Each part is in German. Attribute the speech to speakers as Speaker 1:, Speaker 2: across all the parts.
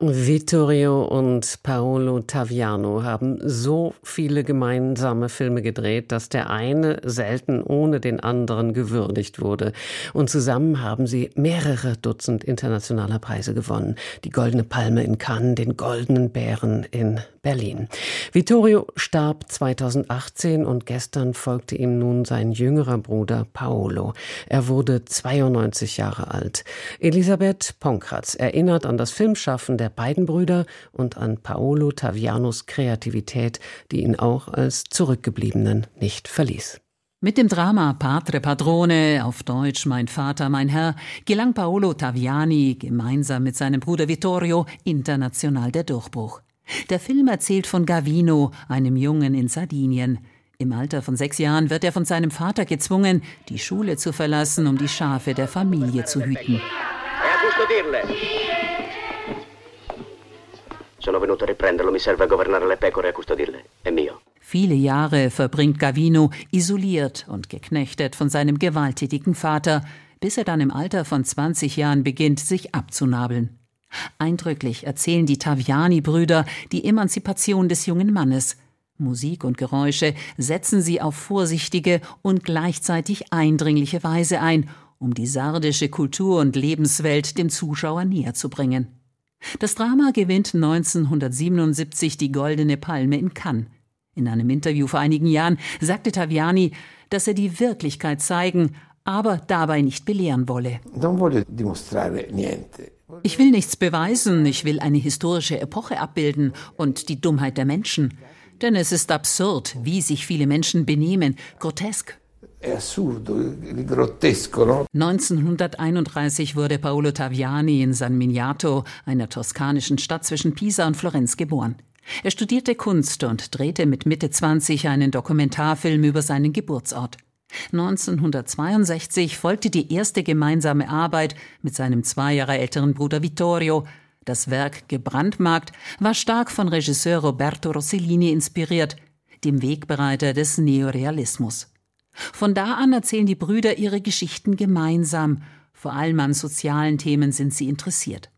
Speaker 1: Vittorio und Paolo Taviano haben so viele gemeinsame Filme gedreht, dass der eine selten ohne den anderen gewürdigt wurde. Und zusammen haben sie mehrere Dutzend internationaler Preise gewonnen. Die Goldene Palme in Cannes, den Goldenen Bären in Berlin. Vittorio starb 2018 und gestern folgte ihm nun sein jüngerer Bruder Paolo. Er wurde 92 Jahre alt. Elisabeth Ponkratz erinnert an das Filmschaffen der beiden Brüder und an Paolo Tavianos Kreativität, die ihn auch als Zurückgebliebenen nicht verließ.
Speaker 2: Mit dem Drama Patre Padrone, auf Deutsch Mein Vater, mein Herr, gelang Paolo Taviani gemeinsam mit seinem Bruder Vittorio international der Durchbruch. Der Film erzählt von Gavino, einem Jungen in Sardinien. Im Alter von sechs Jahren wird er von seinem Vater gezwungen, die Schule zu verlassen, um die Schafe der Familie zu hüten. Sono venuto a riprenderlo, mi serve a governare le pecore e a custodirle. È mio. Viele Jahre verbringt Gavino isoliert und geknechtet von seinem gewalttätigen Vater, bis er dann im Alter von 20 Jahren beginnt, sich abzunabeln. Eindrücklich erzählen die Taviani-Brüder die Emanzipation des jungen Mannes. Musik und Geräusche setzen sie auf vorsichtige und gleichzeitig eindringliche Weise ein, um die sardische Kultur und Lebenswelt dem Zuschauer näher zu bringen. Das Drama gewinnt 1977 die Goldene Palme in Cannes. In einem Interview vor einigen Jahren sagte Taviani, dass er die Wirklichkeit zeigen, aber dabei nicht belehren wolle. Ich will nichts beweisen, ich will eine historische Epoche abbilden und die Dummheit der Menschen. Denn es ist absurd, wie sich viele Menschen benehmen, grotesk. 1931 wurde Paolo Taviani in San Miniato, einer toskanischen Stadt zwischen Pisa und Florenz, geboren. Er studierte Kunst und drehte mit Mitte 20 einen Dokumentarfilm über seinen Geburtsort. 1962 folgte die erste gemeinsame Arbeit mit seinem zwei Jahre älteren Bruder Vittorio. Das Werk Gebrandmarkt war stark von Regisseur Roberto Rossellini inspiriert, dem Wegbereiter des Neorealismus. Von da an erzählen die Brüder ihre Geschichten gemeinsam. Vor allem an sozialen Themen sind sie interessiert.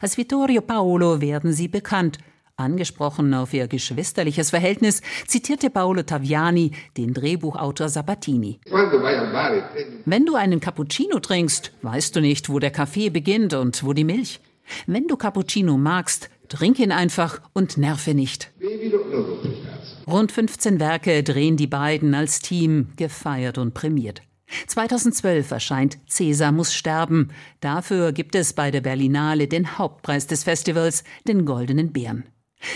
Speaker 2: Als Vittorio Paolo werden sie bekannt – Angesprochen auf ihr geschwisterliches Verhältnis zitierte Paolo Taviani den Drehbuchautor Sabatini. Wenn du einen Cappuccino trinkst, weißt du nicht, wo der Kaffee beginnt und wo die Milch. Wenn du Cappuccino magst, trink ihn einfach und nerve nicht. Rund 15 Werke drehen die beiden als Team, gefeiert und prämiert. 2012 erscheint Cäsar muss sterben. Dafür gibt es bei der Berlinale den Hauptpreis des Festivals, den Goldenen Bären.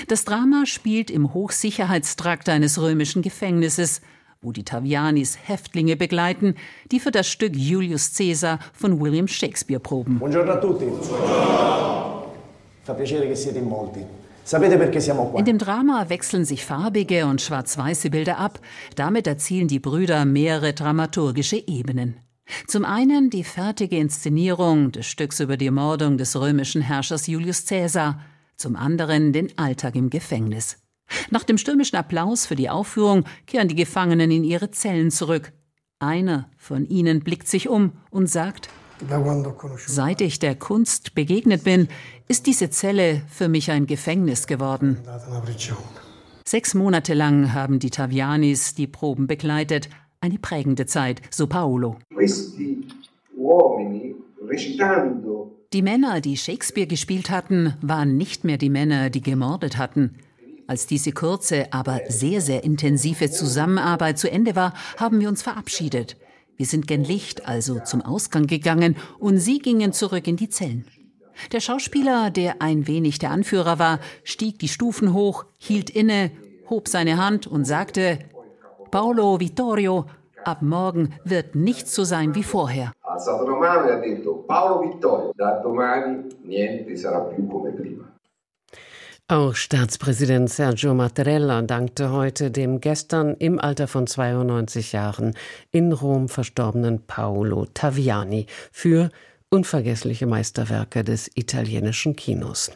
Speaker 2: Das Drama spielt im Hochsicherheitstrakt eines römischen Gefängnisses, wo die Tavianis Häftlinge begleiten, die für das Stück Julius Caesar von William Shakespeare proben. Buongiorno a tutti. Fa piacere che siete in molti. In dem Drama wechseln sich farbige und schwarz-weiße Bilder ab. Damit erzielen die Brüder mehrere dramaturgische Ebenen. Zum einen die fertige Inszenierung des Stücks über die Ermordung des römischen Herrschers Julius Caesar zum anderen den Alltag im Gefängnis. Nach dem stürmischen Applaus für die Aufführung kehren die Gefangenen in ihre Zellen zurück. Einer von ihnen blickt sich um und sagt, Seit ich der Kunst begegnet bin, ist diese Zelle für mich ein Gefängnis geworden. Sechs Monate lang haben die Tavianis die Proben begleitet. Eine prägende Zeit, so Paolo. Die Männer, die Shakespeare gespielt hatten, waren nicht mehr die Männer, die gemordet hatten. Als diese kurze, aber sehr, sehr intensive Zusammenarbeit zu Ende war, haben wir uns verabschiedet. Wir sind gen Licht, also zum Ausgang gegangen, und sie gingen zurück in die Zellen. Der Schauspieler, der ein wenig der Anführer war, stieg die Stufen hoch, hielt inne, hob seine Hand und sagte Paolo Vittorio, ab morgen wird nichts so sein wie vorher
Speaker 1: alzato la mano e ha detto Paolo Vittorio, da domani niente sarà più come prima. Auch Staatspräsident Sergio Mattarella dankte heute dem gestern im Alter von 92 Jahren in Rom verstorbenen Paolo Taviani für unvergessliche Meisterwerke des italienischen Kinos.